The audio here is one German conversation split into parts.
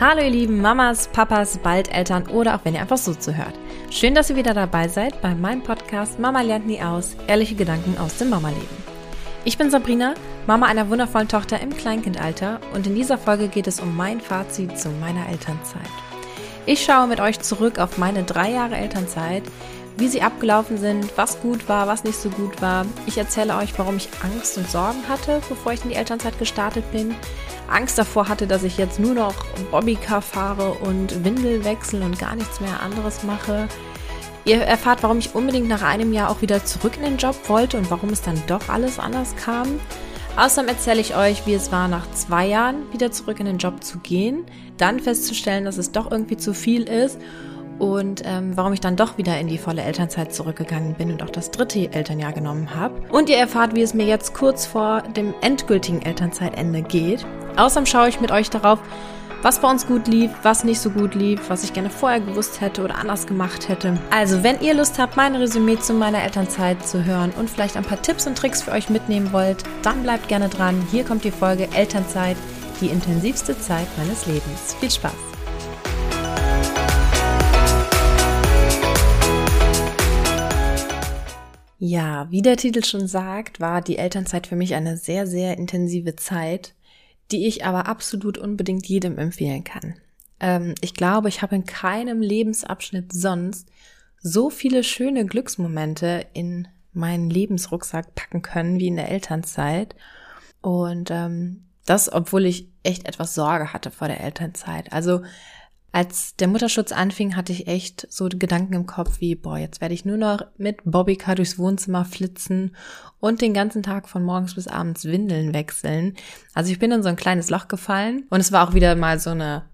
Hallo ihr lieben Mamas, Papas, bald Eltern oder auch wenn ihr einfach so zuhört. Schön, dass ihr wieder dabei seid bei meinem Podcast Mama lernt nie aus, ehrliche Gedanken aus dem Mama-Leben. Ich bin Sabrina, Mama einer wundervollen Tochter im Kleinkindalter und in dieser Folge geht es um mein Fazit zu meiner Elternzeit. Ich schaue mit euch zurück auf meine drei Jahre Elternzeit, wie sie abgelaufen sind, was gut war, was nicht so gut war. Ich erzähle euch, warum ich Angst und Sorgen hatte, bevor ich in die Elternzeit gestartet bin. Angst davor hatte, dass ich jetzt nur noch Bobbycar fahre und Windel wechsle und gar nichts mehr anderes mache. Ihr erfahrt, warum ich unbedingt nach einem Jahr auch wieder zurück in den Job wollte und warum es dann doch alles anders kam. Außerdem erzähle ich euch, wie es war, nach zwei Jahren wieder zurück in den Job zu gehen, dann festzustellen, dass es doch irgendwie zu viel ist und ähm, warum ich dann doch wieder in die volle Elternzeit zurückgegangen bin und auch das dritte Elternjahr genommen habe. Und ihr erfahrt, wie es mir jetzt kurz vor dem endgültigen Elternzeitende geht. Außerdem schaue ich mit euch darauf, was bei uns gut lief, was nicht so gut lief, was ich gerne vorher gewusst hätte oder anders gemacht hätte. Also, wenn ihr Lust habt, mein Resümee zu meiner Elternzeit zu hören und vielleicht ein paar Tipps und Tricks für euch mitnehmen wollt, dann bleibt gerne dran. Hier kommt die Folge Elternzeit, die intensivste Zeit meines Lebens. Viel Spaß! Ja, wie der Titel schon sagt, war die Elternzeit für mich eine sehr, sehr intensive Zeit, die ich aber absolut unbedingt jedem empfehlen kann. Ähm, ich glaube, ich habe in keinem Lebensabschnitt sonst so viele schöne Glücksmomente in meinen Lebensrucksack packen können wie in der Elternzeit. Und ähm, das, obwohl ich echt etwas Sorge hatte vor der Elternzeit. Also als der Mutterschutz anfing, hatte ich echt so Gedanken im Kopf wie, boah, jetzt werde ich nur noch mit Bobbycar durchs Wohnzimmer flitzen und den ganzen Tag von morgens bis abends Windeln wechseln. Also ich bin in so ein kleines Loch gefallen und es war auch wieder mal so eine,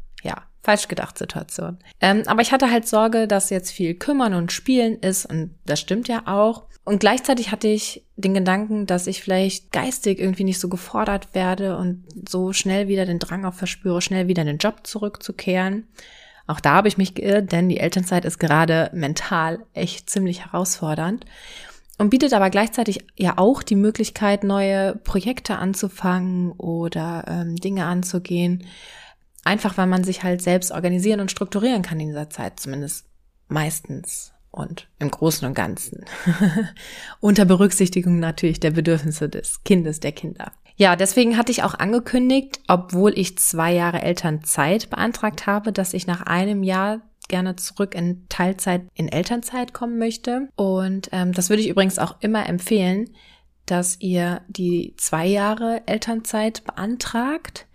falsch gedacht Situation. Ähm, aber ich hatte halt Sorge, dass jetzt viel kümmern und spielen ist und das stimmt ja auch. Und gleichzeitig hatte ich den Gedanken, dass ich vielleicht geistig irgendwie nicht so gefordert werde und so schnell wieder den Drang auch verspüre, schnell wieder in den Job zurückzukehren. Auch da habe ich mich geirrt, denn die Elternzeit ist gerade mental echt ziemlich herausfordernd und bietet aber gleichzeitig ja auch die Möglichkeit, neue Projekte anzufangen oder ähm, Dinge anzugehen. Einfach weil man sich halt selbst organisieren und strukturieren kann in dieser Zeit, zumindest meistens und im Großen und Ganzen. Unter Berücksichtigung natürlich der Bedürfnisse des Kindes, der Kinder. Ja, deswegen hatte ich auch angekündigt, obwohl ich zwei Jahre Elternzeit beantragt habe, dass ich nach einem Jahr gerne zurück in Teilzeit in Elternzeit kommen möchte. Und ähm, das würde ich übrigens auch immer empfehlen, dass ihr die zwei Jahre Elternzeit beantragt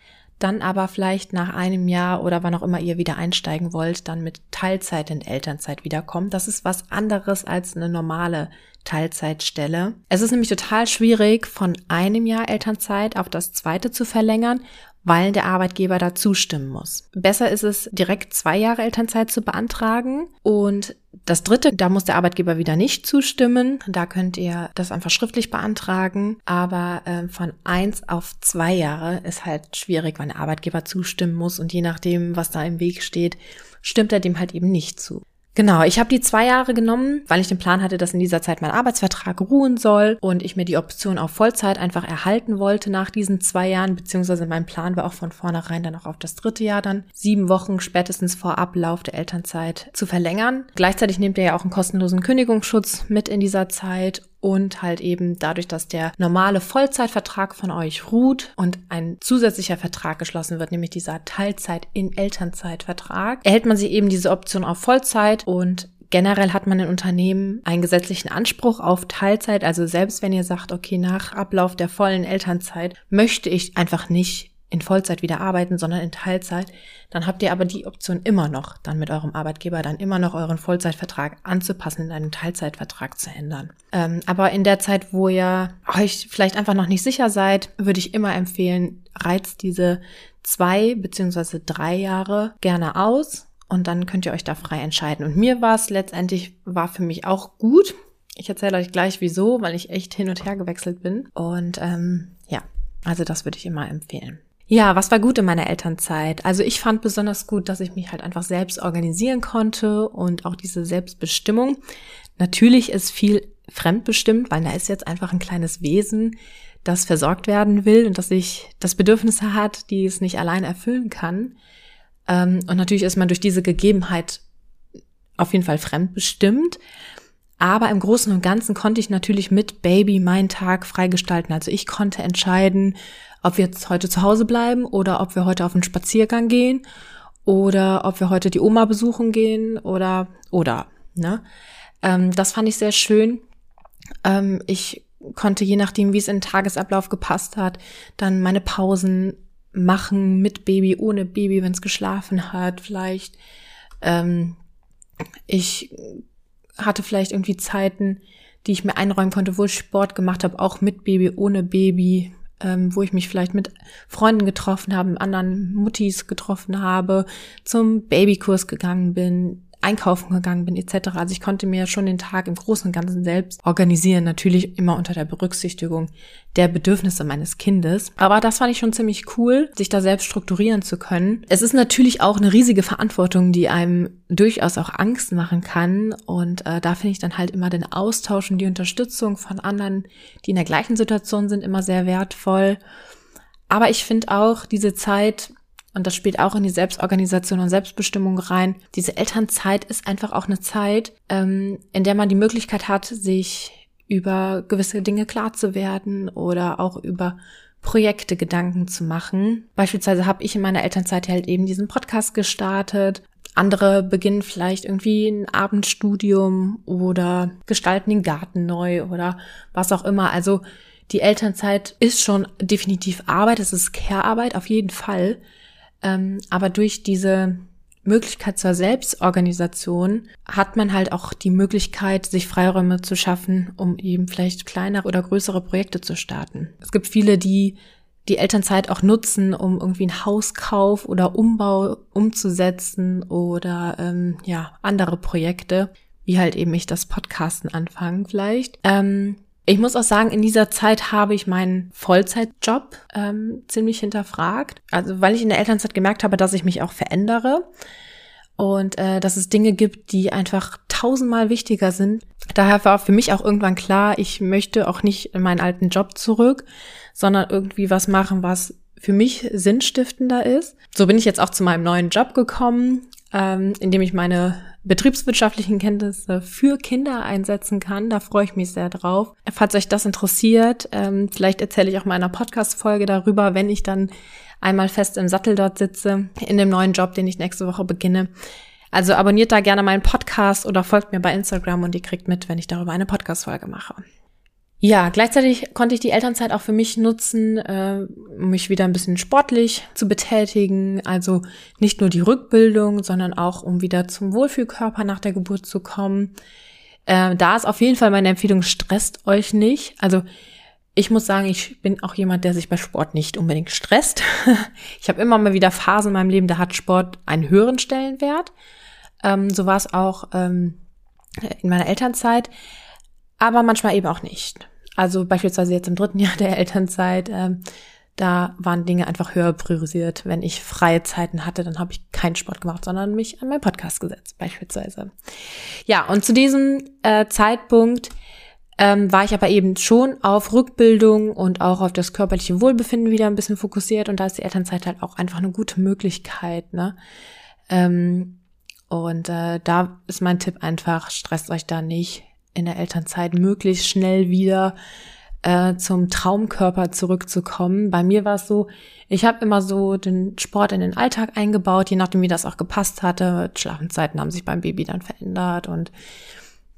dann aber vielleicht nach einem Jahr oder wann auch immer ihr wieder einsteigen wollt, dann mit Teilzeit in Elternzeit wiederkommt. Das ist was anderes als eine normale Teilzeitstelle. Es ist nämlich total schwierig, von einem Jahr Elternzeit auf das zweite zu verlängern, weil der Arbeitgeber da zustimmen muss. Besser ist es, direkt zwei Jahre Elternzeit zu beantragen und das dritte, da muss der Arbeitgeber wieder nicht zustimmen. Da könnt ihr das einfach schriftlich beantragen. Aber äh, von eins auf zwei Jahre ist halt schwierig, weil der Arbeitgeber zustimmen muss. Und je nachdem, was da im Weg steht, stimmt er dem halt eben nicht zu. Genau, ich habe die zwei Jahre genommen, weil ich den Plan hatte, dass in dieser Zeit mein Arbeitsvertrag ruhen soll und ich mir die Option auf Vollzeit einfach erhalten wollte nach diesen zwei Jahren, beziehungsweise mein Plan war auch von vornherein dann auch auf das dritte Jahr dann sieben Wochen spätestens vor Ablauf der Elternzeit zu verlängern. Gleichzeitig nehmt ihr ja auch einen kostenlosen Kündigungsschutz mit in dieser Zeit und halt eben dadurch, dass der normale Vollzeitvertrag von euch ruht und ein zusätzlicher Vertrag geschlossen wird, nämlich dieser Teilzeit in Elternzeitvertrag, erhält man sich eben diese Option auf Vollzeit und Generell hat man in Unternehmen einen gesetzlichen Anspruch auf Teilzeit. Also selbst wenn ihr sagt, okay, nach Ablauf der vollen Elternzeit möchte ich einfach nicht in Vollzeit wieder arbeiten, sondern in Teilzeit, dann habt ihr aber die Option immer noch, dann mit eurem Arbeitgeber dann immer noch euren Vollzeitvertrag anzupassen, in einen Teilzeitvertrag zu ändern. Ähm, aber in der Zeit, wo ihr euch vielleicht einfach noch nicht sicher seid, würde ich immer empfehlen, reizt diese zwei beziehungsweise drei Jahre gerne aus und dann könnt ihr euch da frei entscheiden. Und mir war es letztendlich, war für mich auch gut. Ich erzähle euch gleich wieso, weil ich echt hin und her gewechselt bin. Und ähm, ja, also das würde ich immer empfehlen. Ja, was war gut in meiner Elternzeit? Also ich fand besonders gut, dass ich mich halt einfach selbst organisieren konnte und auch diese Selbstbestimmung. Natürlich ist viel fremdbestimmt, weil da ist jetzt einfach ein kleines Wesen, das versorgt werden will und das sich das Bedürfnisse hat, die es nicht allein erfüllen kann. Ähm, und natürlich ist man durch diese Gegebenheit auf jeden Fall fremdbestimmt. Aber im Großen und Ganzen konnte ich natürlich mit Baby meinen Tag freigestalten. Also ich konnte entscheiden, ob wir jetzt heute zu Hause bleiben oder ob wir heute auf einen Spaziergang gehen oder ob wir heute die Oma besuchen gehen oder oder. Ne? Ähm, das fand ich sehr schön. Ähm, ich konnte je nachdem, wie es in den Tagesablauf gepasst hat, dann meine Pausen machen mit Baby, ohne Baby, wenn es geschlafen hat, vielleicht. Ähm, ich hatte vielleicht irgendwie Zeiten, die ich mir einräumen konnte, wo ich Sport gemacht habe, auch mit Baby, ohne Baby, ähm, wo ich mich vielleicht mit Freunden getroffen habe, anderen Muttis getroffen habe, zum Babykurs gegangen bin, einkaufen gegangen bin etc. Also ich konnte mir schon den Tag im Großen und Ganzen selbst organisieren, natürlich immer unter der Berücksichtigung der Bedürfnisse meines Kindes. Aber das fand ich schon ziemlich cool, sich da selbst strukturieren zu können. Es ist natürlich auch eine riesige Verantwortung, die einem durchaus auch Angst machen kann. Und äh, da finde ich dann halt immer den Austausch und die Unterstützung von anderen, die in der gleichen Situation sind, immer sehr wertvoll. Aber ich finde auch diese Zeit und das spielt auch in die Selbstorganisation und Selbstbestimmung rein. Diese Elternzeit ist einfach auch eine Zeit, ähm, in der man die Möglichkeit hat, sich über gewisse Dinge klar zu werden oder auch über Projekte Gedanken zu machen. Beispielsweise habe ich in meiner Elternzeit halt eben diesen Podcast gestartet. Andere beginnen vielleicht irgendwie ein Abendstudium oder gestalten den Garten neu oder was auch immer. Also die Elternzeit ist schon definitiv Arbeit, es ist Care-Arbeit auf jeden Fall. Ähm, aber durch diese Möglichkeit zur Selbstorganisation hat man halt auch die Möglichkeit, sich Freiräume zu schaffen, um eben vielleicht kleinere oder größere Projekte zu starten. Es gibt viele, die die Elternzeit auch nutzen, um irgendwie einen Hauskauf oder Umbau umzusetzen oder ähm, ja andere Projekte, wie halt eben ich das Podcasten anfangen vielleicht. Ähm, ich muss auch sagen, in dieser Zeit habe ich meinen Vollzeitjob ähm, ziemlich hinterfragt. Also weil ich in der Elternzeit gemerkt habe, dass ich mich auch verändere und äh, dass es Dinge gibt, die einfach tausendmal wichtiger sind. Daher war für mich auch irgendwann klar, ich möchte auch nicht in meinen alten Job zurück, sondern irgendwie was machen, was für mich sinnstiftender ist. So bin ich jetzt auch zu meinem neuen Job gekommen, ähm, in dem ich meine betriebswirtschaftlichen Kenntnisse für Kinder einsetzen kann. Da freue ich mich sehr drauf. Falls euch das interessiert, ähm, vielleicht erzähle ich auch mal in einer Podcast-Folge darüber, wenn ich dann einmal fest im Sattel dort sitze, in dem neuen Job, den ich nächste Woche beginne. Also abonniert da gerne meinen Podcast oder folgt mir bei Instagram und ihr kriegt mit, wenn ich darüber eine Podcast-Folge mache. Ja, gleichzeitig konnte ich die Elternzeit auch für mich nutzen, äh, mich wieder ein bisschen sportlich zu betätigen. Also nicht nur die Rückbildung, sondern auch um wieder zum Wohlfühlkörper nach der Geburt zu kommen. Äh, da ist auf jeden Fall meine Empfehlung, stresst euch nicht. Also ich muss sagen, ich bin auch jemand, der sich bei Sport nicht unbedingt stresst. ich habe immer mal wieder Phasen in meinem Leben, da hat Sport einen höheren Stellenwert. Ähm, so war es auch ähm, in meiner Elternzeit, aber manchmal eben auch nicht. Also beispielsweise jetzt im dritten Jahr der Elternzeit, ähm, da waren Dinge einfach höher priorisiert. Wenn ich freie Zeiten hatte, dann habe ich keinen Sport gemacht, sondern mich an meinen Podcast gesetzt, beispielsweise. Ja, und zu diesem äh, Zeitpunkt ähm, war ich aber eben schon auf Rückbildung und auch auf das körperliche Wohlbefinden wieder ein bisschen fokussiert und da ist die Elternzeit halt auch einfach eine gute Möglichkeit. Ne? Ähm, und äh, da ist mein Tipp einfach, stresst euch da nicht in der Elternzeit möglichst schnell wieder äh, zum Traumkörper zurückzukommen. Bei mir war es so, ich habe immer so den Sport in den Alltag eingebaut, je nachdem, wie das auch gepasst hatte. Schlafenzeiten haben sich beim Baby dann verändert und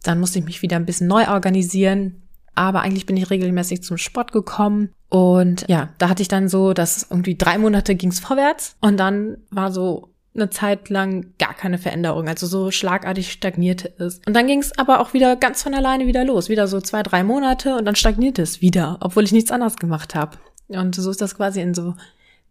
dann musste ich mich wieder ein bisschen neu organisieren. Aber eigentlich bin ich regelmäßig zum Sport gekommen. Und ja, da hatte ich dann so, dass irgendwie drei Monate ging's vorwärts. Und dann war so, eine Zeit lang gar keine Veränderung, also so schlagartig stagnierte es. Und dann ging es aber auch wieder ganz von alleine wieder los, wieder so zwei, drei Monate und dann stagnierte es wieder, obwohl ich nichts anderes gemacht habe. Und so ist das quasi in so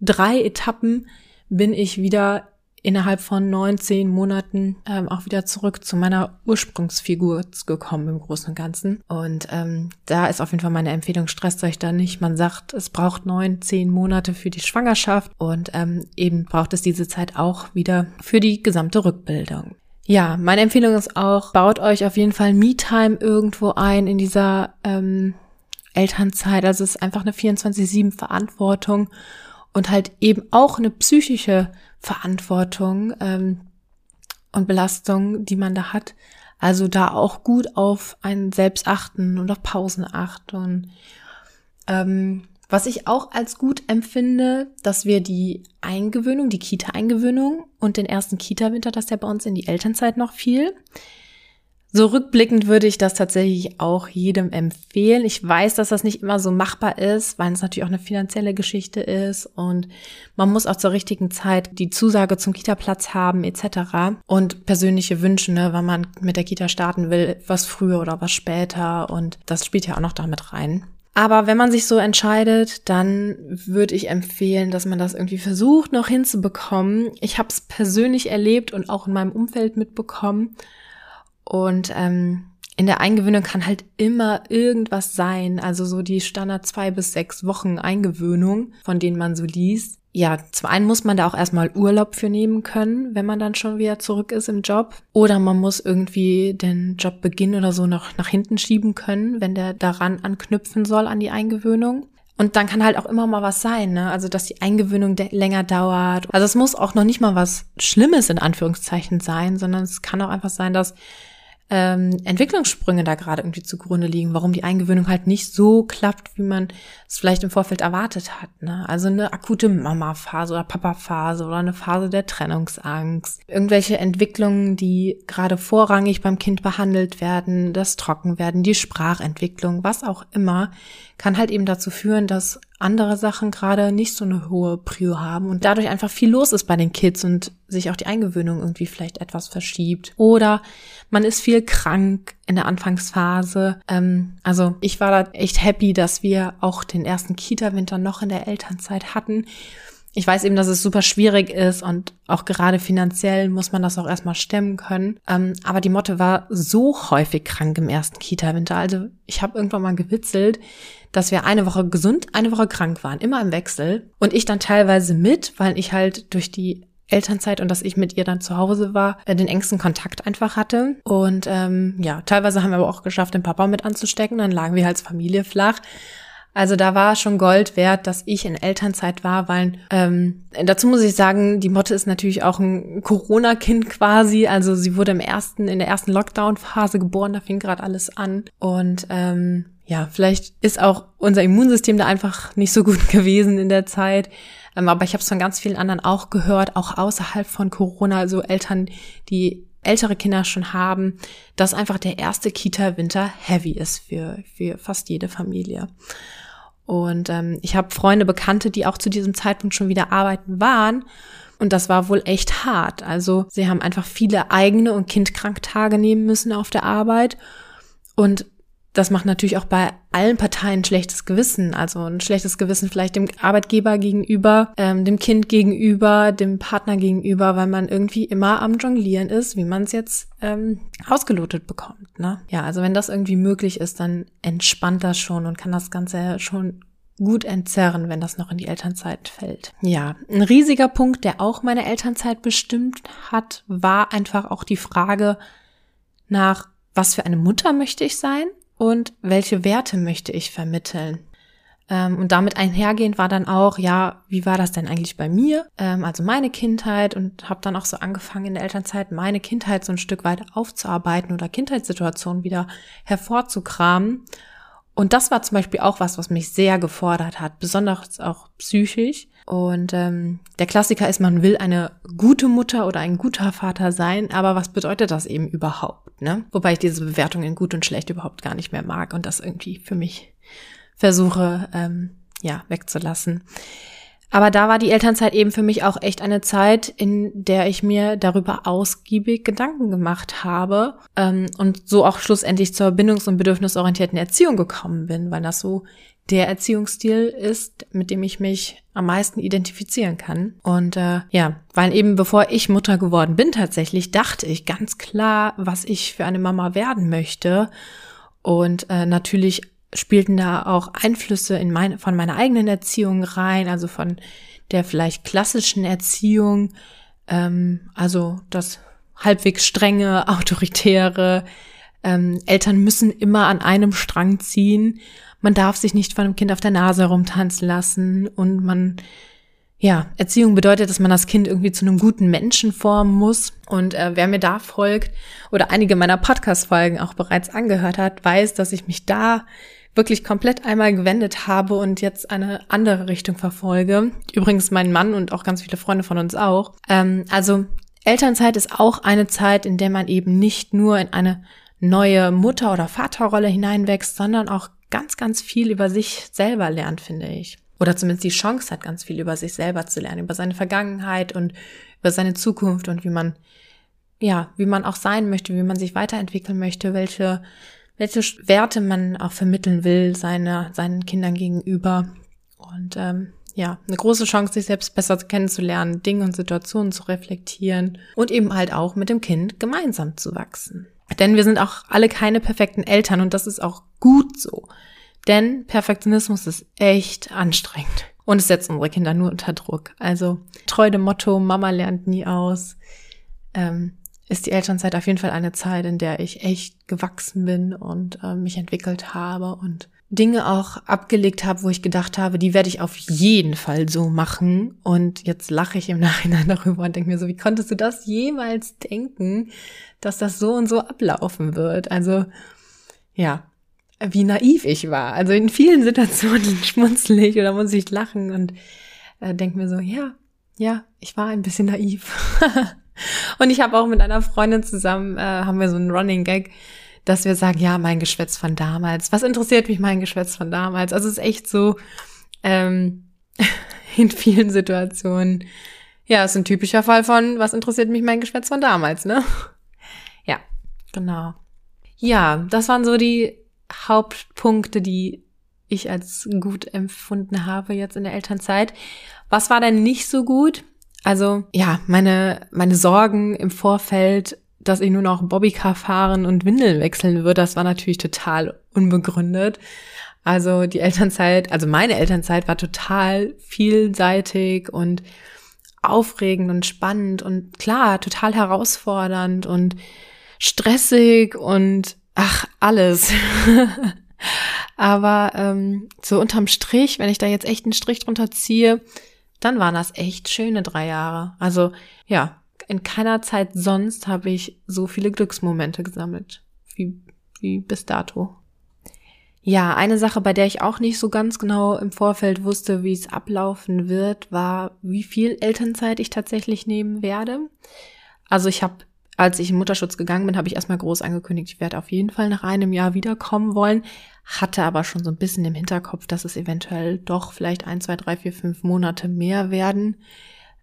drei Etappen bin ich wieder innerhalb von neun, zehn Monaten ähm, auch wieder zurück zu meiner Ursprungsfigur gekommen im Großen und Ganzen. Und ähm, da ist auf jeden Fall meine Empfehlung, stresst euch da nicht. Man sagt, es braucht neun, zehn Monate für die Schwangerschaft und ähm, eben braucht es diese Zeit auch wieder für die gesamte Rückbildung. Ja, meine Empfehlung ist auch, baut euch auf jeden Fall Me-Time irgendwo ein in dieser ähm, Elternzeit. Also es ist einfach eine 24-7 Verantwortung und halt eben auch eine psychische Verantwortung ähm, und Belastung, die man da hat. Also da auch gut auf ein Selbst achten und auf Pausen achten. Ähm, was ich auch als gut empfinde, dass wir die Eingewöhnung, die Kita-Eingewöhnung und den ersten Kita-Winter, dass der bei uns in die Elternzeit noch fiel, so rückblickend würde ich das tatsächlich auch jedem empfehlen. Ich weiß, dass das nicht immer so machbar ist, weil es natürlich auch eine finanzielle Geschichte ist und man muss auch zur richtigen Zeit die Zusage zum Kita-Platz haben etc. Und persönliche Wünsche, ne, wann man mit der Kita starten will, was früher oder was später und das spielt ja auch noch damit rein. Aber wenn man sich so entscheidet, dann würde ich empfehlen, dass man das irgendwie versucht noch hinzubekommen. Ich habe es persönlich erlebt und auch in meinem Umfeld mitbekommen und ähm, in der Eingewöhnung kann halt immer irgendwas sein. Also so die Standard zwei bis sechs Wochen Eingewöhnung, von denen man so liest. Ja, zum einen muss man da auch erstmal Urlaub für nehmen können, wenn man dann schon wieder zurück ist im Job. Oder man muss irgendwie den Jobbeginn oder so noch nach hinten schieben können, wenn der daran anknüpfen soll an die Eingewöhnung. Und dann kann halt auch immer mal was sein, ne? Also, dass die Eingewöhnung länger dauert. Also, es muss auch noch nicht mal was Schlimmes in Anführungszeichen sein, sondern es kann auch einfach sein, dass ähm, Entwicklungssprünge da gerade irgendwie zugrunde liegen, warum die Eingewöhnung halt nicht so klappt, wie man es vielleicht im Vorfeld erwartet hat. Ne? Also eine akute Mama-Phase oder Papa-Phase oder eine Phase der Trennungsangst. Irgendwelche Entwicklungen, die gerade vorrangig beim Kind behandelt werden, das Trockenwerden, die Sprachentwicklung, was auch immer, kann halt eben dazu führen, dass andere Sachen gerade nicht so eine hohe Prio haben und dadurch einfach viel los ist bei den Kids und sich auch die Eingewöhnung irgendwie vielleicht etwas verschiebt. Oder man ist viel krank in der Anfangsphase. Ähm, also ich war da echt happy, dass wir auch den ersten Kita-Winter noch in der Elternzeit hatten ich weiß eben, dass es super schwierig ist und auch gerade finanziell muss man das auch erstmal stemmen können. Ähm, aber die Motte war so häufig krank im ersten Kita-Winter. Also ich habe irgendwann mal gewitzelt, dass wir eine Woche gesund, eine Woche krank waren, immer im Wechsel. Und ich dann teilweise mit, weil ich halt durch die Elternzeit und dass ich mit ihr dann zu Hause war, äh, den engsten Kontakt einfach hatte. Und ähm, ja, teilweise haben wir aber auch geschafft, den Papa mit anzustecken. Dann lagen wir als Familie flach. Also da war schon Gold wert, dass ich in Elternzeit war, weil ähm, dazu muss ich sagen, die Motte ist natürlich auch ein Corona-Kind quasi. Also sie wurde im ersten, in der ersten Lockdown-Phase geboren, da fing gerade alles an. Und ähm, ja, vielleicht ist auch unser Immunsystem da einfach nicht so gut gewesen in der Zeit. Ähm, aber ich habe es von ganz vielen anderen auch gehört, auch außerhalb von Corona, also Eltern, die ältere Kinder schon haben, dass einfach der erste Kita-Winter heavy ist für, für fast jede Familie. Und ähm, ich habe Freunde, Bekannte, die auch zu diesem Zeitpunkt schon wieder arbeiten waren. Und das war wohl echt hart. Also sie haben einfach viele eigene und Kindkranktage nehmen müssen auf der Arbeit. Und das macht natürlich auch bei allen Parteien ein schlechtes Gewissen. Also ein schlechtes Gewissen vielleicht dem Arbeitgeber gegenüber, ähm, dem Kind gegenüber, dem Partner gegenüber, weil man irgendwie immer am Jonglieren ist, wie man es jetzt ähm, ausgelotet bekommt. Ne? Ja, also wenn das irgendwie möglich ist, dann entspannt das schon und kann das Ganze schon gut entzerren, wenn das noch in die Elternzeit fällt. Ja, ein riesiger Punkt, der auch meine Elternzeit bestimmt hat, war einfach auch die Frage nach, was für eine Mutter möchte ich sein? Und welche Werte möchte ich vermitteln. Ähm, und damit einhergehend war dann auch, ja, wie war das denn eigentlich bei mir? Ähm, also meine Kindheit und habe dann auch so angefangen in der Elternzeit meine Kindheit so ein Stück weit aufzuarbeiten oder Kindheitssituationen wieder hervorzukramen. Und das war zum Beispiel auch was, was mich sehr gefordert hat, besonders auch psychisch. Und ähm, der Klassiker ist, man will eine gute Mutter oder ein guter Vater sein, aber was bedeutet das eben überhaupt? Ne? Wobei ich diese Bewertung in gut und schlecht überhaupt gar nicht mehr mag und das irgendwie für mich versuche, ähm, ja, wegzulassen. Aber da war die Elternzeit eben für mich auch echt eine Zeit, in der ich mir darüber ausgiebig Gedanken gemacht habe ähm, und so auch schlussendlich zur bindungs- und bedürfnisorientierten Erziehung gekommen bin, weil das so der Erziehungsstil ist, mit dem ich mich am meisten identifizieren kann. Und äh, ja, weil eben bevor ich Mutter geworden bin tatsächlich, dachte ich ganz klar, was ich für eine Mama werden möchte. Und äh, natürlich spielten da auch Einflüsse in meine, von meiner eigenen Erziehung rein, also von der vielleicht klassischen Erziehung, ähm, also das halbwegs strenge, autoritäre, ähm, Eltern müssen immer an einem Strang ziehen, man darf sich nicht von einem Kind auf der Nase rumtanzen lassen und man ja, Erziehung bedeutet, dass man das Kind irgendwie zu einem guten Menschen formen muss. Und äh, wer mir da folgt oder einige meiner Podcast-Folgen auch bereits angehört hat, weiß, dass ich mich da wirklich komplett einmal gewendet habe und jetzt eine andere Richtung verfolge. Übrigens mein Mann und auch ganz viele Freunde von uns auch. Ähm, also Elternzeit ist auch eine Zeit, in der man eben nicht nur in eine neue Mutter- oder Vaterrolle hineinwächst, sondern auch ganz, ganz viel über sich selber lernt, finde ich oder zumindest die Chance hat, ganz viel über sich selber zu lernen, über seine Vergangenheit und über seine Zukunft und wie man, ja, wie man auch sein möchte, wie man sich weiterentwickeln möchte, welche, welche Werte man auch vermitteln will, seine, seinen Kindern gegenüber. Und ähm, ja, eine große Chance, sich selbst besser kennenzulernen, Dinge und Situationen zu reflektieren und eben halt auch mit dem Kind gemeinsam zu wachsen. Denn wir sind auch alle keine perfekten Eltern und das ist auch gut so. Denn Perfektionismus ist echt anstrengend. Und es setzt unsere Kinder nur unter Druck. Also treu dem Motto, Mama lernt nie aus, ähm, ist die Elternzeit auf jeden Fall eine Zeit, in der ich echt gewachsen bin und äh, mich entwickelt habe und Dinge auch abgelegt habe, wo ich gedacht habe, die werde ich auf jeden Fall so machen. Und jetzt lache ich im Nachhinein darüber und denke mir so, wie konntest du das jemals denken, dass das so und so ablaufen wird? Also ja, wie naiv ich war. Also in vielen Situationen schmunzel ich oder muss ich lachen und äh, denke mir so, ja, ja, ich war ein bisschen naiv. und ich habe auch mit einer Freundin zusammen, äh, haben wir so einen Running Gag, dass wir sagen, ja, mein Geschwätz von damals. Was interessiert mich mein Geschwätz von damals? Also es ist echt so, ähm, in vielen Situationen, ja, ist ein typischer Fall von, was interessiert mich mein Geschwätz von damals, ne? Ja, genau. Ja, das waren so die Hauptpunkte, die ich als gut empfunden habe jetzt in der Elternzeit. Was war denn nicht so gut? Also ja, meine, meine Sorgen im Vorfeld, dass ich nur noch Bobbycar fahren und Windeln wechseln würde, das war natürlich total unbegründet. Also die Elternzeit, also meine Elternzeit war total vielseitig und aufregend und spannend und klar, total herausfordernd und stressig und ach, alles. Aber ähm, so unterm Strich, wenn ich da jetzt echt einen Strich drunter ziehe, dann waren das echt schöne drei Jahre. Also ja, in keiner Zeit sonst habe ich so viele Glücksmomente gesammelt wie, wie bis dato. Ja, eine Sache, bei der ich auch nicht so ganz genau im Vorfeld wusste, wie es ablaufen wird, war, wie viel Elternzeit ich tatsächlich nehmen werde. Also ich habe als ich in Mutterschutz gegangen bin, habe ich erstmal groß angekündigt, ich werde auf jeden Fall nach einem Jahr wiederkommen wollen, hatte aber schon so ein bisschen im Hinterkopf, dass es eventuell doch vielleicht ein, zwei, drei, vier, fünf Monate mehr werden,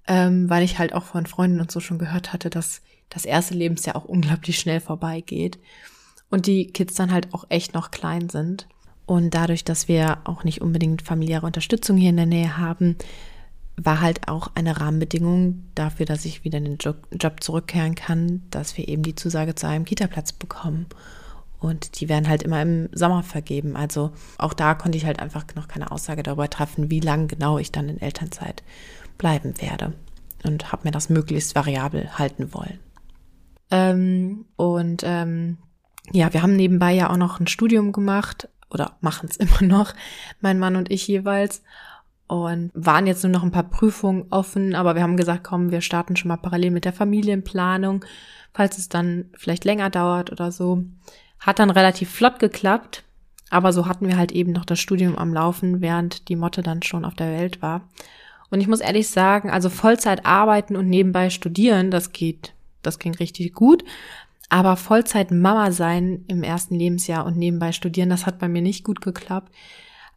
ähm, weil ich halt auch von Freunden und so schon gehört hatte, dass das erste Lebensjahr auch unglaublich schnell vorbeigeht und die Kids dann halt auch echt noch klein sind. Und dadurch, dass wir auch nicht unbedingt familiäre Unterstützung hier in der Nähe haben, war halt auch eine Rahmenbedingung dafür, dass ich wieder in den Job, zurückkehren kann, dass wir eben die Zusage zu einem Kita-Platz bekommen. Und die werden halt immer im Sommer vergeben. Also auch da konnte ich halt einfach noch keine Aussage darüber treffen, wie lange genau ich dann in Elternzeit bleiben werde. Und habe mir das möglichst variabel halten wollen. Ähm, und ähm, ja, wir haben nebenbei ja auch noch ein Studium gemacht oder machen es immer noch, mein Mann und ich jeweils und waren jetzt nur noch ein paar Prüfungen offen, aber wir haben gesagt, komm, wir starten schon mal parallel mit der Familienplanung, falls es dann vielleicht länger dauert oder so. Hat dann relativ flott geklappt, aber so hatten wir halt eben noch das Studium am Laufen, während die Motte dann schon auf der Welt war. Und ich muss ehrlich sagen, also Vollzeit arbeiten und nebenbei studieren, das geht, das ging richtig gut. Aber Vollzeit Mama sein im ersten Lebensjahr und nebenbei studieren, das hat bei mir nicht gut geklappt.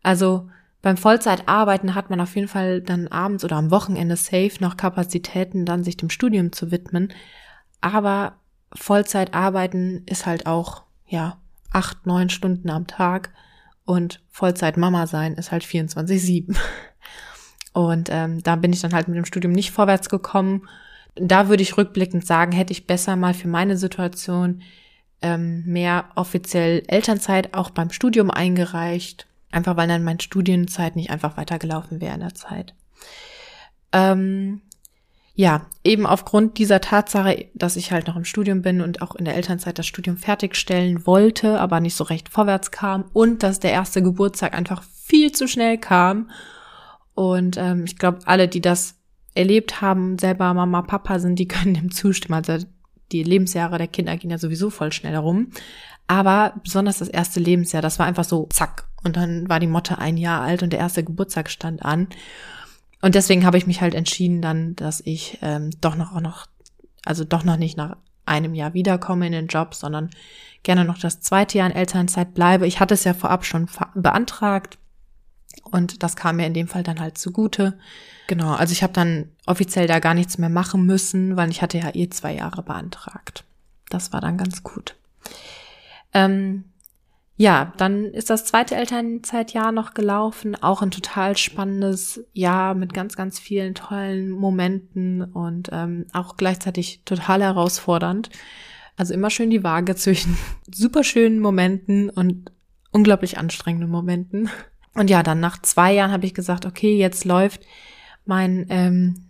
Also beim Vollzeitarbeiten hat man auf jeden Fall dann abends oder am Wochenende safe noch Kapazitäten, dann sich dem Studium zu widmen. Aber Vollzeitarbeiten ist halt auch, ja, acht, neun Stunden am Tag und Vollzeit Mama sein ist halt 24-7. Und ähm, da bin ich dann halt mit dem Studium nicht vorwärts gekommen. Da würde ich rückblickend sagen, hätte ich besser mal für meine Situation ähm, mehr offiziell Elternzeit auch beim Studium eingereicht Einfach weil dann meine Studienzeit nicht einfach weitergelaufen wäre in der Zeit. Ähm, ja, eben aufgrund dieser Tatsache, dass ich halt noch im Studium bin und auch in der Elternzeit das Studium fertigstellen wollte, aber nicht so recht vorwärts kam und dass der erste Geburtstag einfach viel zu schnell kam Und ähm, ich glaube, alle, die das erlebt haben, selber Mama, Papa sind, die können dem zustimmen. Also die Lebensjahre der Kinder gehen ja sowieso voll schnell herum. Aber besonders das erste Lebensjahr, das war einfach so zack. Und dann war die Motte ein Jahr alt und der erste Geburtstag stand an. Und deswegen habe ich mich halt entschieden dann, dass ich ähm, doch noch auch noch, also doch noch nicht nach einem Jahr wiederkomme in den Job, sondern gerne noch das zweite Jahr in Elternzeit bleibe. Ich hatte es ja vorab schon beantragt und das kam mir in dem Fall dann halt zugute. Genau, also ich habe dann offiziell da gar nichts mehr machen müssen, weil ich hatte ja eh zwei Jahre beantragt. Das war dann ganz gut. Ähm, ja, dann ist das zweite Elternzeitjahr noch gelaufen. Auch ein total spannendes Jahr mit ganz, ganz vielen tollen Momenten und ähm, auch gleichzeitig total herausfordernd. Also immer schön die Waage zwischen super schönen Momenten und unglaublich anstrengenden Momenten. Und ja, dann nach zwei Jahren habe ich gesagt, okay, jetzt läuft mein ähm,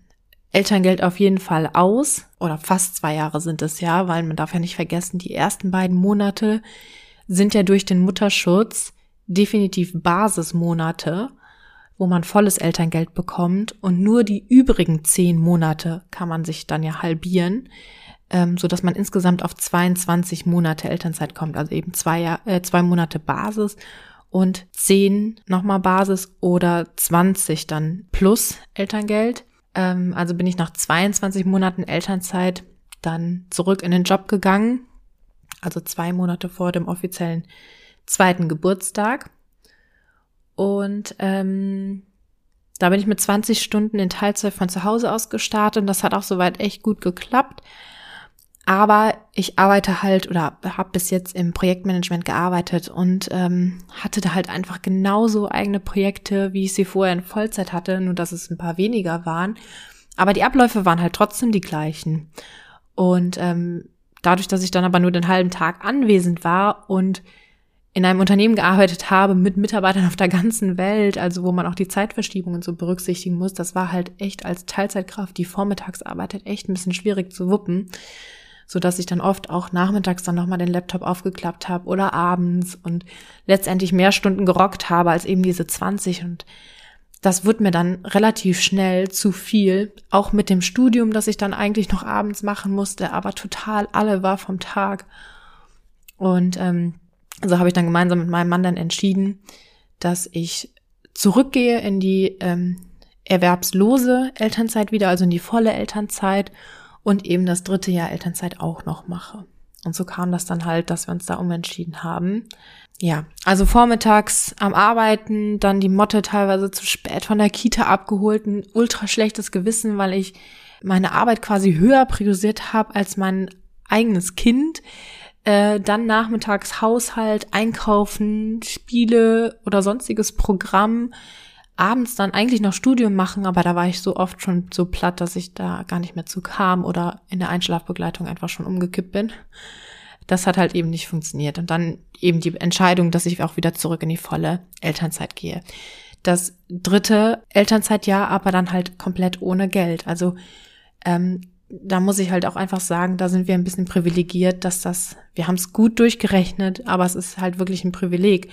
Elterngeld auf jeden Fall aus. Oder fast zwei Jahre sind es ja, weil man darf ja nicht vergessen, die ersten beiden Monate sind ja durch den Mutterschutz definitiv Basismonate, wo man volles Elterngeld bekommt. Und nur die übrigen zehn Monate kann man sich dann ja halbieren, ähm, so dass man insgesamt auf 22 Monate Elternzeit kommt, also eben zwei, äh, zwei Monate Basis und zehn nochmal Basis oder 20 dann plus Elterngeld. Ähm, also bin ich nach 22 Monaten Elternzeit dann zurück in den Job gegangen, also zwei Monate vor dem offiziellen zweiten Geburtstag. Und ähm, da bin ich mit 20 Stunden in Teilzeit von zu Hause aus gestartet und das hat auch soweit echt gut geklappt. Aber ich arbeite halt oder habe bis jetzt im Projektmanagement gearbeitet und ähm, hatte da halt einfach genauso eigene Projekte, wie ich sie vorher in Vollzeit hatte, nur dass es ein paar weniger waren. Aber die Abläufe waren halt trotzdem die gleichen. Und ähm, dadurch, dass ich dann aber nur den halben Tag anwesend war und in einem Unternehmen gearbeitet habe mit Mitarbeitern auf der ganzen Welt, also wo man auch die Zeitverschiebungen so berücksichtigen muss, das war halt echt als Teilzeitkraft, die vormittags arbeitet, echt ein bisschen schwierig zu wuppen so dass ich dann oft auch nachmittags dann nochmal den Laptop aufgeklappt habe oder abends und letztendlich mehr Stunden gerockt habe als eben diese 20 und das wurde mir dann relativ schnell zu viel, auch mit dem Studium, das ich dann eigentlich noch abends machen musste, aber total alle war vom Tag. Und ähm, so habe ich dann gemeinsam mit meinem Mann dann entschieden, dass ich zurückgehe in die ähm, erwerbslose Elternzeit wieder, also in die volle Elternzeit und eben das dritte Jahr Elternzeit auch noch mache. Und so kam das dann halt, dass wir uns da umentschieden haben. Ja, also vormittags am Arbeiten, dann die Motte teilweise zu spät von der Kita abgeholt, ein ultra schlechtes Gewissen, weil ich meine Arbeit quasi höher priorisiert habe als mein eigenes Kind. Äh, dann nachmittags Haushalt, Einkaufen, Spiele oder sonstiges Programm abends dann eigentlich noch Studium machen, aber da war ich so oft schon so platt, dass ich da gar nicht mehr zu kam oder in der Einschlafbegleitung einfach schon umgekippt bin. Das hat halt eben nicht funktioniert. Und dann eben die Entscheidung, dass ich auch wieder zurück in die volle Elternzeit gehe. Das dritte Elternzeitjahr aber dann halt komplett ohne Geld. Also ähm, da muss ich halt auch einfach sagen, da sind wir ein bisschen privilegiert, dass das, wir haben es gut durchgerechnet, aber es ist halt wirklich ein Privileg,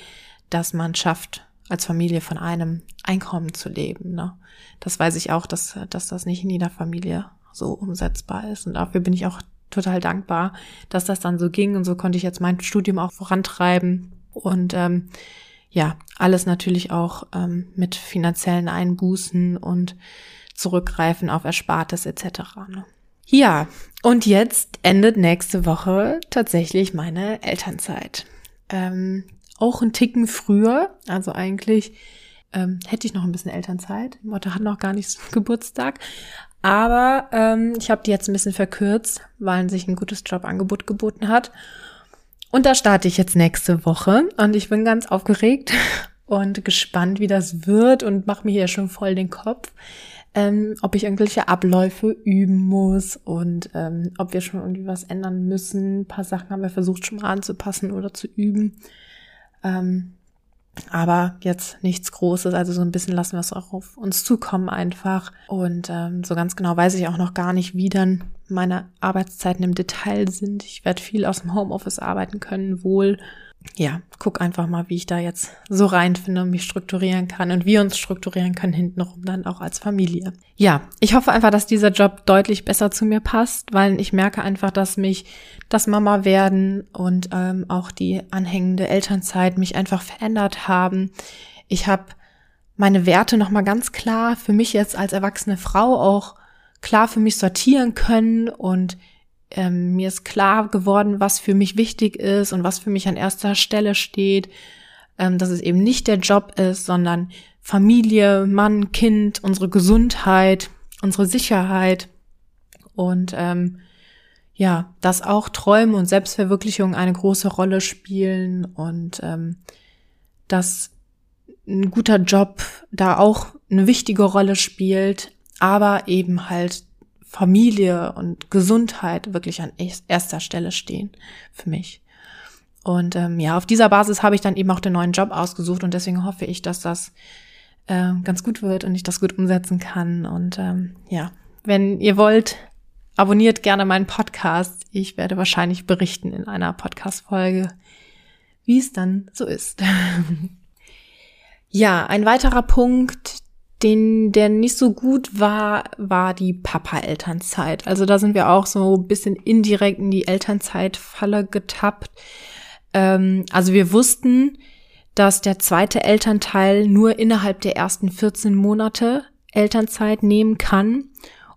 dass man schafft, als Familie von einem Einkommen zu leben. Ne? Das weiß ich auch, dass, dass das nicht in jeder Familie so umsetzbar ist. Und dafür bin ich auch total dankbar, dass das dann so ging. Und so konnte ich jetzt mein Studium auch vorantreiben. Und ähm, ja, alles natürlich auch ähm, mit finanziellen Einbußen und zurückgreifen auf Erspartes etc. Ne? Ja, und jetzt endet nächste Woche tatsächlich meine Elternzeit. Ähm, auch ein Ticken früher. Also eigentlich ähm, hätte ich noch ein bisschen Elternzeit. Mutter hat noch gar nicht Geburtstag. Aber ähm, ich habe die jetzt ein bisschen verkürzt, weil sich ein gutes Jobangebot geboten hat. Und da starte ich jetzt nächste Woche und ich bin ganz aufgeregt und gespannt, wie das wird und mache mir hier schon voll den Kopf, ähm, ob ich irgendwelche Abläufe üben muss und ähm, ob wir schon irgendwie was ändern müssen. Ein paar Sachen haben wir versucht schon mal anzupassen oder zu üben. Ähm, aber jetzt nichts Großes, also so ein bisschen lassen wir es auch auf uns zukommen einfach. Und ähm, so ganz genau weiß ich auch noch gar nicht, wie dann meine Arbeitszeiten im Detail sind. Ich werde viel aus dem Homeoffice arbeiten können, wohl. Ja, guck einfach mal, wie ich da jetzt so reinfinde und mich strukturieren kann und wir uns strukturieren können hintenrum dann auch als Familie. Ja, ich hoffe einfach, dass dieser Job deutlich besser zu mir passt, weil ich merke einfach, dass mich das Mama werden und ähm, auch die anhängende Elternzeit mich einfach verändert haben. Ich habe meine Werte noch mal ganz klar für mich jetzt als erwachsene Frau auch klar für mich sortieren können und ähm, mir ist klar geworden, was für mich wichtig ist und was für mich an erster Stelle steht, ähm, dass es eben nicht der Job ist, sondern Familie, Mann, Kind, unsere Gesundheit, unsere Sicherheit und ähm, ja, dass auch Träume und Selbstverwirklichung eine große Rolle spielen und ähm, dass ein guter Job da auch eine wichtige Rolle spielt, aber eben halt Familie und Gesundheit wirklich an erster Stelle stehen für mich. Und ähm, ja, auf dieser Basis habe ich dann eben auch den neuen Job ausgesucht und deswegen hoffe ich, dass das äh, ganz gut wird und ich das gut umsetzen kann. Und ähm, ja, wenn ihr wollt, abonniert gerne meinen Podcast. Ich werde wahrscheinlich berichten in einer Podcast-Folge, wie es dann so ist. ja, ein weiterer Punkt, den, der nicht so gut war, war die Papa-Elternzeit. Also da sind wir auch so ein bisschen indirekt in die Elternzeitfalle getappt. Ähm, also wir wussten, dass der zweite Elternteil nur innerhalb der ersten 14 Monate Elternzeit nehmen kann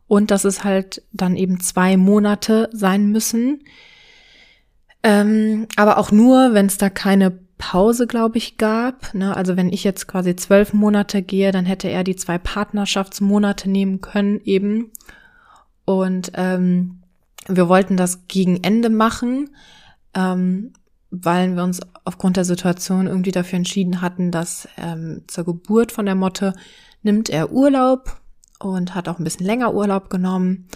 und dass es halt dann eben zwei Monate sein müssen. Ähm, aber auch nur, wenn es da keine Pause, glaube ich, gab. Ne? Also wenn ich jetzt quasi zwölf Monate gehe, dann hätte er die zwei Partnerschaftsmonate nehmen können eben. Und ähm, wir wollten das gegen Ende machen, ähm, weil wir uns aufgrund der Situation irgendwie dafür entschieden hatten, dass ähm, zur Geburt von der Motte nimmt er Urlaub und hat auch ein bisschen länger Urlaub genommen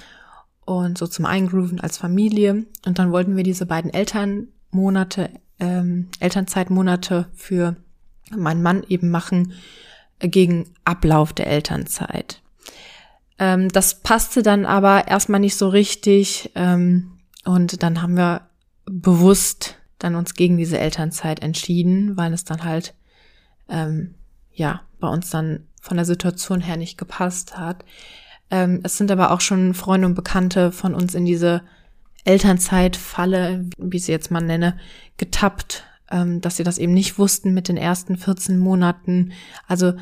und so zum Eingrooven als Familie. Und dann wollten wir diese beiden Elternmonate ähm, Elternzeitmonate für meinen Mann eben machen äh, gegen Ablauf der Elternzeit. Ähm, das passte dann aber erstmal nicht so richtig ähm, und dann haben wir bewusst dann uns gegen diese Elternzeit entschieden, weil es dann halt ähm, ja bei uns dann von der Situation her nicht gepasst hat. Ähm, es sind aber auch schon Freunde und Bekannte von uns in diese Elternzeitfalle, wie ich sie jetzt mal nenne, getappt, ähm, dass sie das eben nicht wussten mit den ersten 14 Monaten. Also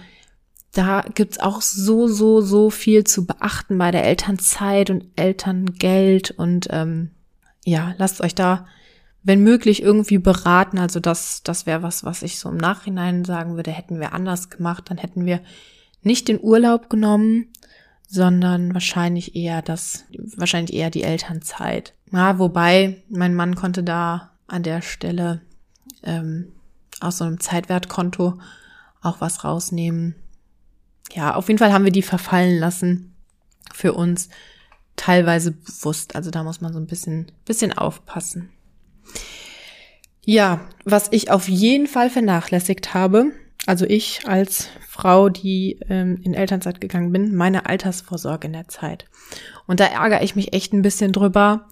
da gibt's auch so, so, so viel zu beachten bei der Elternzeit und Elterngeld und ähm, ja, lasst euch da, wenn möglich, irgendwie beraten. Also das, das wäre was, was ich so im Nachhinein sagen würde, hätten wir anders gemacht, dann hätten wir nicht den Urlaub genommen, sondern wahrscheinlich eher das, wahrscheinlich eher die Elternzeit. Ja, wobei mein Mann konnte da an der Stelle ähm, aus so einem Zeitwertkonto auch was rausnehmen. Ja, auf jeden Fall haben wir die verfallen lassen für uns teilweise bewusst. Also da muss man so ein bisschen, bisschen aufpassen. Ja, was ich auf jeden Fall vernachlässigt habe, also ich als Frau, die ähm, in Elternzeit gegangen bin, meine Altersvorsorge in der Zeit. Und da ärgere ich mich echt ein bisschen drüber,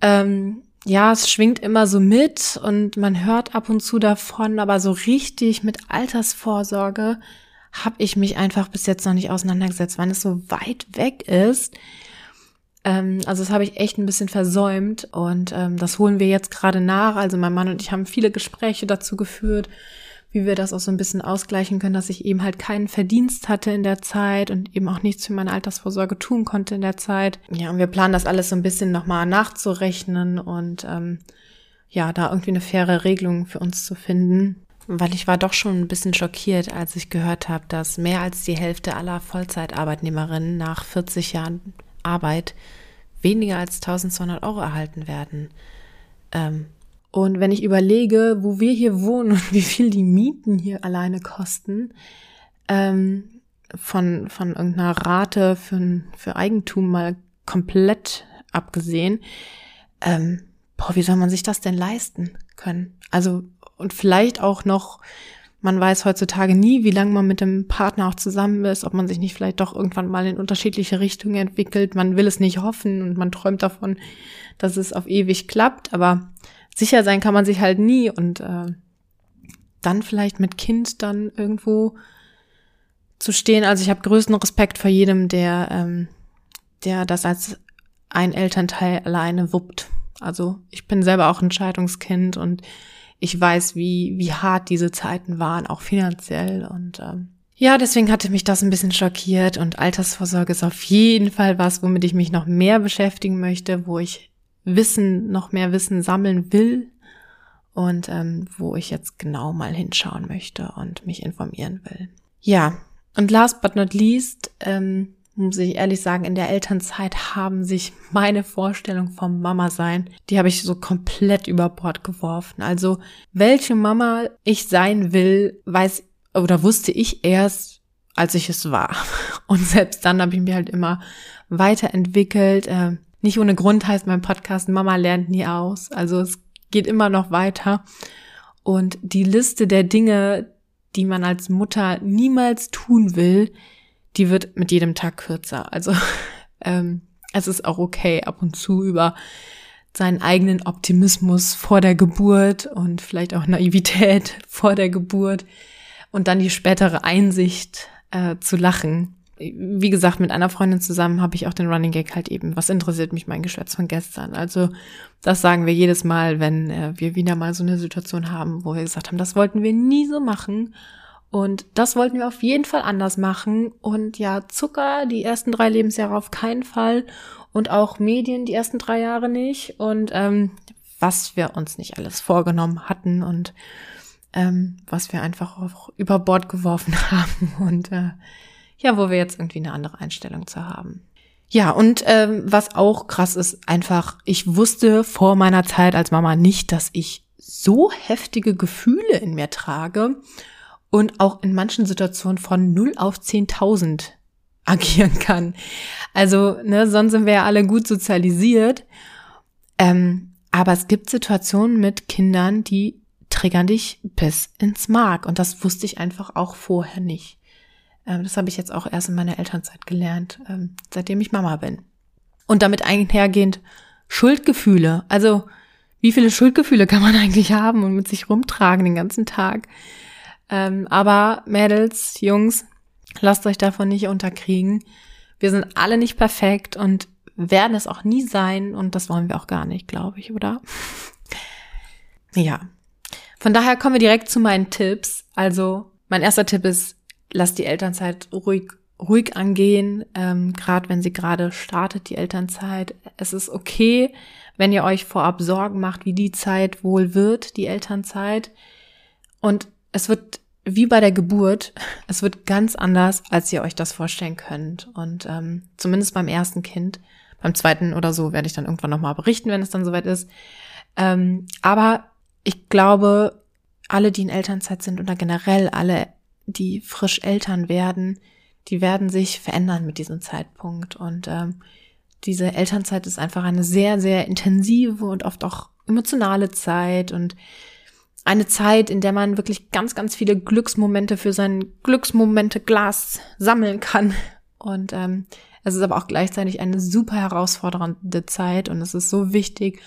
ähm, ja, es schwingt immer so mit und man hört ab und zu davon, aber so richtig mit Altersvorsorge habe ich mich einfach bis jetzt noch nicht auseinandergesetzt, weil es so weit weg ist. Ähm, also das habe ich echt ein bisschen versäumt und ähm, das holen wir jetzt gerade nach. Also mein Mann und ich haben viele Gespräche dazu geführt, wie wir das auch so ein bisschen ausgleichen können, dass ich eben halt keinen Verdienst hatte in der Zeit und eben auch nichts für meine Altersvorsorge tun konnte in der Zeit. Ja, und wir planen das alles so ein bisschen nochmal nachzurechnen und ähm, ja, da irgendwie eine faire Regelung für uns zu finden. Weil ich war doch schon ein bisschen schockiert, als ich gehört habe, dass mehr als die Hälfte aller Vollzeitarbeitnehmerinnen nach 40 Jahren Arbeit weniger als 1200 Euro erhalten werden. Ähm, und wenn ich überlege, wo wir hier wohnen und wie viel die Mieten hier alleine kosten, ähm, von, von irgendeiner Rate für, für Eigentum mal komplett abgesehen, ähm, boah, wie soll man sich das denn leisten können? Also, und vielleicht auch noch, man weiß heutzutage nie, wie lange man mit dem Partner auch zusammen ist, ob man sich nicht vielleicht doch irgendwann mal in unterschiedliche Richtungen entwickelt. Man will es nicht hoffen und man träumt davon, dass es auf ewig klappt, aber sicher sein kann man sich halt nie und äh, dann vielleicht mit Kind dann irgendwo zu stehen. Also ich habe größten Respekt vor jedem, der, ähm, der das als ein Elternteil alleine wuppt. Also ich bin selber auch ein Scheidungskind und ich weiß, wie, wie hart diese Zeiten waren, auch finanziell. Und ähm, ja, deswegen hatte mich das ein bisschen schockiert. Und Altersvorsorge ist auf jeden Fall was, womit ich mich noch mehr beschäftigen möchte, wo ich Wissen, noch mehr Wissen sammeln will und ähm, wo ich jetzt genau mal hinschauen möchte und mich informieren will. Ja, und last but not least, ähm, muss ich ehrlich sagen, in der Elternzeit haben sich meine Vorstellung vom Mama sein, die habe ich so komplett über Bord geworfen. Also, welche Mama ich sein will, weiß oder wusste ich erst, als ich es war. Und selbst dann habe ich mich halt immer weiterentwickelt. Äh, nicht ohne Grund heißt mein Podcast Mama lernt nie aus. Also es geht immer noch weiter. Und die Liste der Dinge, die man als Mutter niemals tun will, die wird mit jedem Tag kürzer. Also ähm, es ist auch okay, ab und zu über seinen eigenen Optimismus vor der Geburt und vielleicht auch Naivität vor der Geburt und dann die spätere Einsicht äh, zu lachen. Wie gesagt, mit einer Freundin zusammen habe ich auch den Running Gag halt eben, was interessiert mich mein Geschwätz von gestern. Also das sagen wir jedes Mal, wenn äh, wir wieder mal so eine Situation haben, wo wir gesagt haben, das wollten wir nie so machen und das wollten wir auf jeden Fall anders machen. Und ja, Zucker die ersten drei Lebensjahre auf keinen Fall. Und auch Medien die ersten drei Jahre nicht. Und ähm, was wir uns nicht alles vorgenommen hatten und ähm, was wir einfach auch über Bord geworfen haben. Und äh, ja, wo wir jetzt irgendwie eine andere Einstellung zu haben. Ja, und ähm, was auch krass ist, einfach, ich wusste vor meiner Zeit als Mama nicht, dass ich so heftige Gefühle in mir trage und auch in manchen Situationen von 0 auf 10.000 agieren kann. Also, ne, sonst sind wir ja alle gut sozialisiert. Ähm, aber es gibt Situationen mit Kindern, die triggern dich bis ins Mark. Und das wusste ich einfach auch vorher nicht. Ähm, das habe ich jetzt auch erst in meiner Elternzeit gelernt, ähm, seitdem ich Mama bin. Und damit einhergehend Schuldgefühle. Also, wie viele Schuldgefühle kann man eigentlich haben und mit sich rumtragen den ganzen Tag? Ähm, aber Mädels, Jungs, lasst euch davon nicht unterkriegen. Wir sind alle nicht perfekt und werden es auch nie sein und das wollen wir auch gar nicht, glaube ich, oder? ja. Von daher kommen wir direkt zu meinen Tipps. Also mein erster Tipp ist, lasst die Elternzeit ruhig ruhig angehen, ähm, gerade wenn sie gerade startet, die Elternzeit. Es ist okay, wenn ihr euch vorab Sorgen macht, wie die Zeit wohl wird, die Elternzeit. Und es wird wie bei der Geburt, es wird ganz anders, als ihr euch das vorstellen könnt. Und ähm, zumindest beim ersten Kind, beim zweiten oder so werde ich dann irgendwann nochmal berichten, wenn es dann soweit ist. Ähm, aber ich glaube, alle, die in Elternzeit sind oder generell alle, die frisch Eltern werden, die werden sich verändern mit diesem Zeitpunkt. Und ähm, diese Elternzeit ist einfach eine sehr, sehr intensive und oft auch emotionale Zeit und eine Zeit, in der man wirklich ganz, ganz viele Glücksmomente für sein Glücksmomente-Glas sammeln kann. Und ähm, es ist aber auch gleichzeitig eine super herausfordernde Zeit und es ist so wichtig,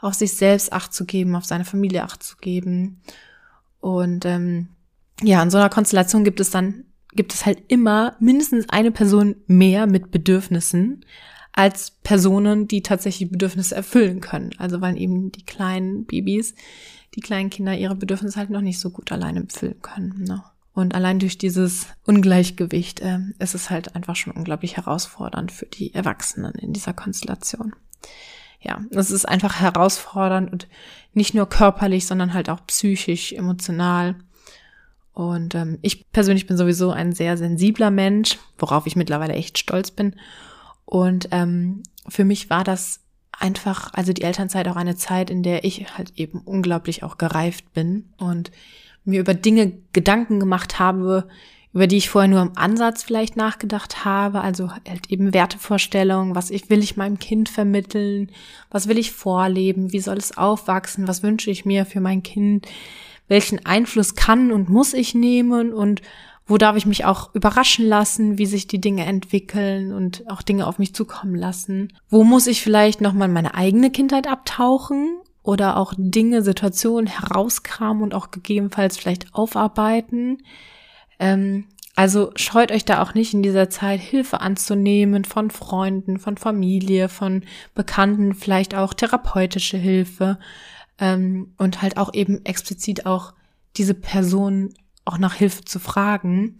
auf sich selbst Acht zu geben, auf seine Familie Acht zu geben. Und ähm, ja, in so einer Konstellation gibt es dann, gibt es halt immer mindestens eine Person mehr mit Bedürfnissen als Personen, die tatsächlich Bedürfnisse erfüllen können. Also weil eben die kleinen Babys die kleinen Kinder ihre Bedürfnisse halt noch nicht so gut alleine befüllen können. Ne? Und allein durch dieses Ungleichgewicht äh, ist es halt einfach schon unglaublich herausfordernd für die Erwachsenen in dieser Konstellation. Ja, es ist einfach herausfordernd und nicht nur körperlich, sondern halt auch psychisch, emotional. Und ähm, ich persönlich bin sowieso ein sehr sensibler Mensch, worauf ich mittlerweile echt stolz bin. Und ähm, für mich war das einfach, also die Elternzeit auch eine Zeit, in der ich halt eben unglaublich auch gereift bin und mir über Dinge Gedanken gemacht habe, über die ich vorher nur im Ansatz vielleicht nachgedacht habe, also halt eben Wertevorstellungen, was ich, will ich meinem Kind vermitteln, was will ich vorleben, wie soll es aufwachsen, was wünsche ich mir für mein Kind, welchen Einfluss kann und muss ich nehmen und wo darf ich mich auch überraschen lassen, wie sich die Dinge entwickeln und auch Dinge auf mich zukommen lassen? Wo muss ich vielleicht nochmal meine eigene Kindheit abtauchen oder auch Dinge, Situationen herauskramen und auch gegebenenfalls vielleicht aufarbeiten. Ähm, also scheut euch da auch nicht in dieser Zeit Hilfe anzunehmen von Freunden, von Familie, von Bekannten, vielleicht auch therapeutische Hilfe ähm, und halt auch eben explizit auch diese Person auch nach Hilfe zu fragen.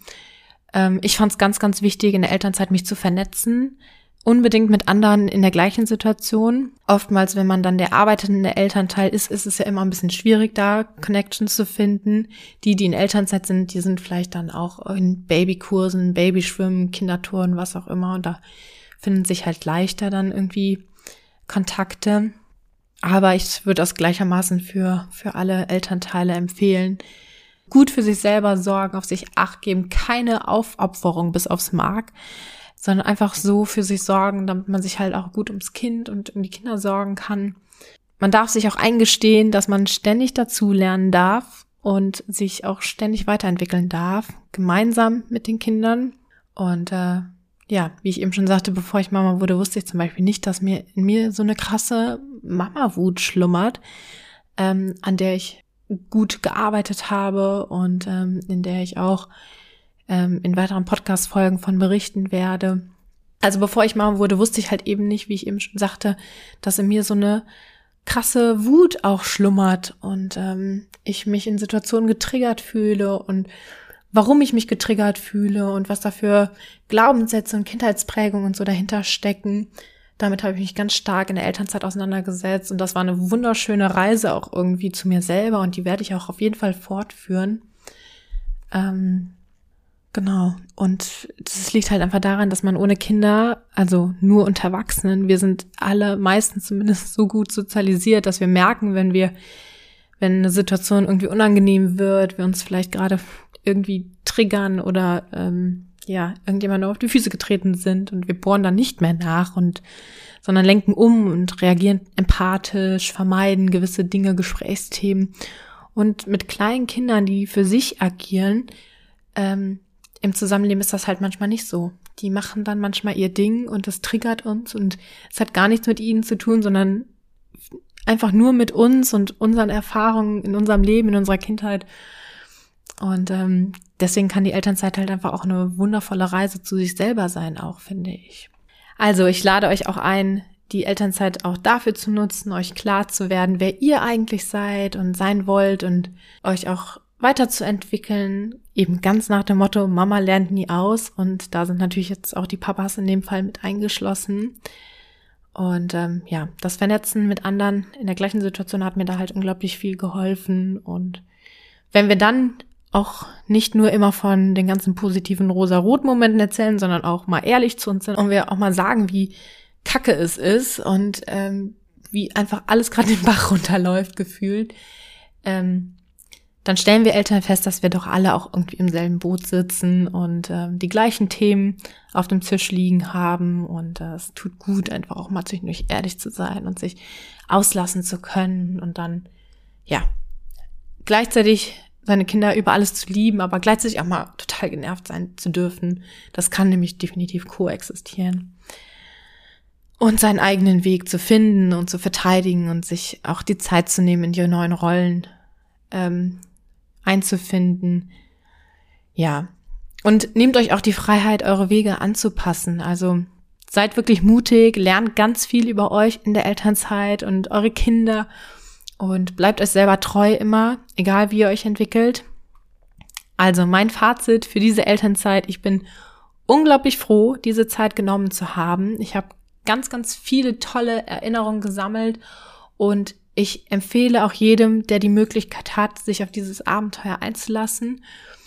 Ähm, ich fand es ganz, ganz wichtig, in der Elternzeit mich zu vernetzen, unbedingt mit anderen in der gleichen Situation. Oftmals, wenn man dann der arbeitende Elternteil ist, ist es ja immer ein bisschen schwierig, da Connections zu finden. Die, die in Elternzeit sind, die sind vielleicht dann auch in Babykursen, Babyschwimmen, Kindertouren, was auch immer. Und da finden sich halt leichter dann irgendwie Kontakte. Aber ich würde das gleichermaßen für, für alle Elternteile empfehlen. Gut für sich selber sorgen, auf sich acht geben, keine Aufopferung bis aufs Mark sondern einfach so für sich sorgen, damit man sich halt auch gut ums Kind und um die Kinder sorgen kann. Man darf sich auch eingestehen, dass man ständig dazulernen darf und sich auch ständig weiterentwickeln darf, gemeinsam mit den Kindern. Und äh, ja, wie ich eben schon sagte, bevor ich Mama wurde, wusste ich zum Beispiel nicht, dass mir in mir so eine krasse Mama-Wut schlummert, ähm, an der ich gut gearbeitet habe und ähm, in der ich auch ähm, in weiteren Podcast-Folgen von berichten werde. Also bevor ich Mama wurde, wusste ich halt eben nicht, wie ich eben schon sagte, dass in mir so eine krasse Wut auch schlummert und ähm, ich mich in Situationen getriggert fühle und warum ich mich getriggert fühle und was dafür Glaubenssätze und Kindheitsprägungen und so dahinter stecken. Damit habe ich mich ganz stark in der Elternzeit auseinandergesetzt und das war eine wunderschöne Reise auch irgendwie zu mir selber und die werde ich auch auf jeden Fall fortführen. Ähm, Genau. Und das liegt halt einfach daran, dass man ohne Kinder, also nur unter Erwachsenen, wir sind alle meistens zumindest so gut sozialisiert, dass wir merken, wenn wir, wenn eine Situation irgendwie unangenehm wird, wir uns vielleicht gerade irgendwie triggern oder ähm, ja, irgendjemand auf die Füße getreten sind und wir bohren dann nicht mehr nach und sondern lenken um und reagieren empathisch, vermeiden gewisse Dinge, Gesprächsthemen. Und mit kleinen Kindern, die für sich agieren, ähm, im Zusammenleben ist das halt manchmal nicht so. Die machen dann manchmal ihr Ding und das triggert uns und es hat gar nichts mit ihnen zu tun, sondern einfach nur mit uns und unseren Erfahrungen in unserem Leben, in unserer Kindheit. Und ähm, deswegen kann die Elternzeit halt einfach auch eine wundervolle Reise zu sich selber sein, auch finde ich. Also ich lade euch auch ein, die Elternzeit auch dafür zu nutzen, euch klar zu werden, wer ihr eigentlich seid und sein wollt und euch auch weiterzuentwickeln, eben ganz nach dem Motto, Mama lernt nie aus und da sind natürlich jetzt auch die Papas in dem Fall mit eingeschlossen. Und ähm, ja, das Vernetzen mit anderen in der gleichen Situation hat mir da halt unglaublich viel geholfen. Und wenn wir dann auch nicht nur immer von den ganzen positiven rosa-rot-Momenten erzählen, sondern auch mal ehrlich zu uns sind und wir auch mal sagen, wie kacke es ist und ähm, wie einfach alles gerade den Bach runterläuft, gefühlt, ähm, dann stellen wir Eltern fest, dass wir doch alle auch irgendwie im selben Boot sitzen und äh, die gleichen Themen auf dem Tisch liegen haben. Und äh, es tut gut, einfach auch mal zwischendurch ehrlich zu sein und sich auslassen zu können und dann, ja, gleichzeitig seine Kinder über alles zu lieben, aber gleichzeitig auch mal total genervt sein zu dürfen. Das kann nämlich definitiv koexistieren. Und seinen eigenen Weg zu finden und zu verteidigen und sich auch die Zeit zu nehmen in die neuen Rollen, ähm, einzufinden. Ja. Und nehmt euch auch die Freiheit, eure Wege anzupassen. Also seid wirklich mutig, lernt ganz viel über euch in der Elternzeit und eure Kinder und bleibt euch selber treu immer, egal wie ihr euch entwickelt. Also mein Fazit für diese Elternzeit, ich bin unglaublich froh, diese Zeit genommen zu haben. Ich habe ganz, ganz viele tolle Erinnerungen gesammelt und ich empfehle auch jedem, der die Möglichkeit hat, sich auf dieses Abenteuer einzulassen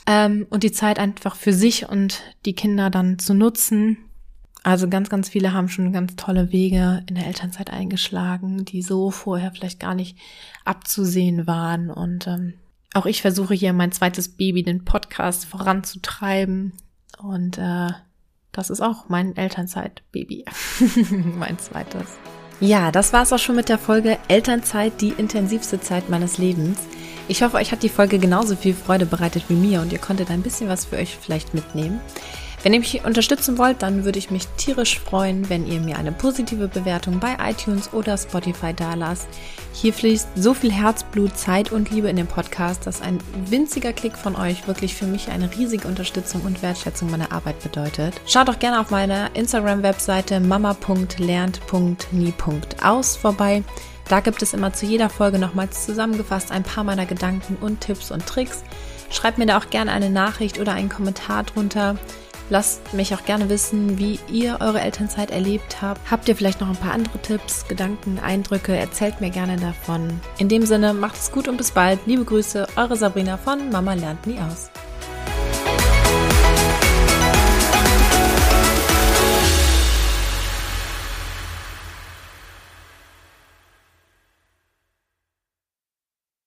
ähm, und die Zeit einfach für sich und die Kinder dann zu nutzen. Also ganz, ganz viele haben schon ganz tolle Wege in der Elternzeit eingeschlagen, die so vorher vielleicht gar nicht abzusehen waren. Und ähm, auch ich versuche hier mein zweites Baby, den Podcast, voranzutreiben. Und äh, das ist auch mein Elternzeit-Baby. mein zweites. Ja, das war's auch schon mit der Folge Elternzeit, die intensivste Zeit meines Lebens. Ich hoffe, euch hat die Folge genauso viel Freude bereitet wie mir und ihr konntet ein bisschen was für euch vielleicht mitnehmen. Wenn ihr mich unterstützen wollt, dann würde ich mich tierisch freuen, wenn ihr mir eine positive Bewertung bei iTunes oder Spotify dalasst. Hier fließt so viel Herzblut, Zeit und Liebe in den Podcast, dass ein winziger Klick von euch wirklich für mich eine riesige Unterstützung und Wertschätzung meiner Arbeit bedeutet. Schaut doch gerne auf meiner Instagram-Webseite mama.lernt.nie.aus vorbei. Da gibt es immer zu jeder Folge nochmals zusammengefasst ein paar meiner Gedanken und Tipps und Tricks. Schreibt mir da auch gerne eine Nachricht oder einen Kommentar drunter. Lasst mich auch gerne wissen, wie ihr eure Elternzeit erlebt habt. Habt ihr vielleicht noch ein paar andere Tipps, Gedanken, Eindrücke? Erzählt mir gerne davon. In dem Sinne, macht es gut und bis bald. Liebe Grüße, eure Sabrina von Mama lernt nie aus.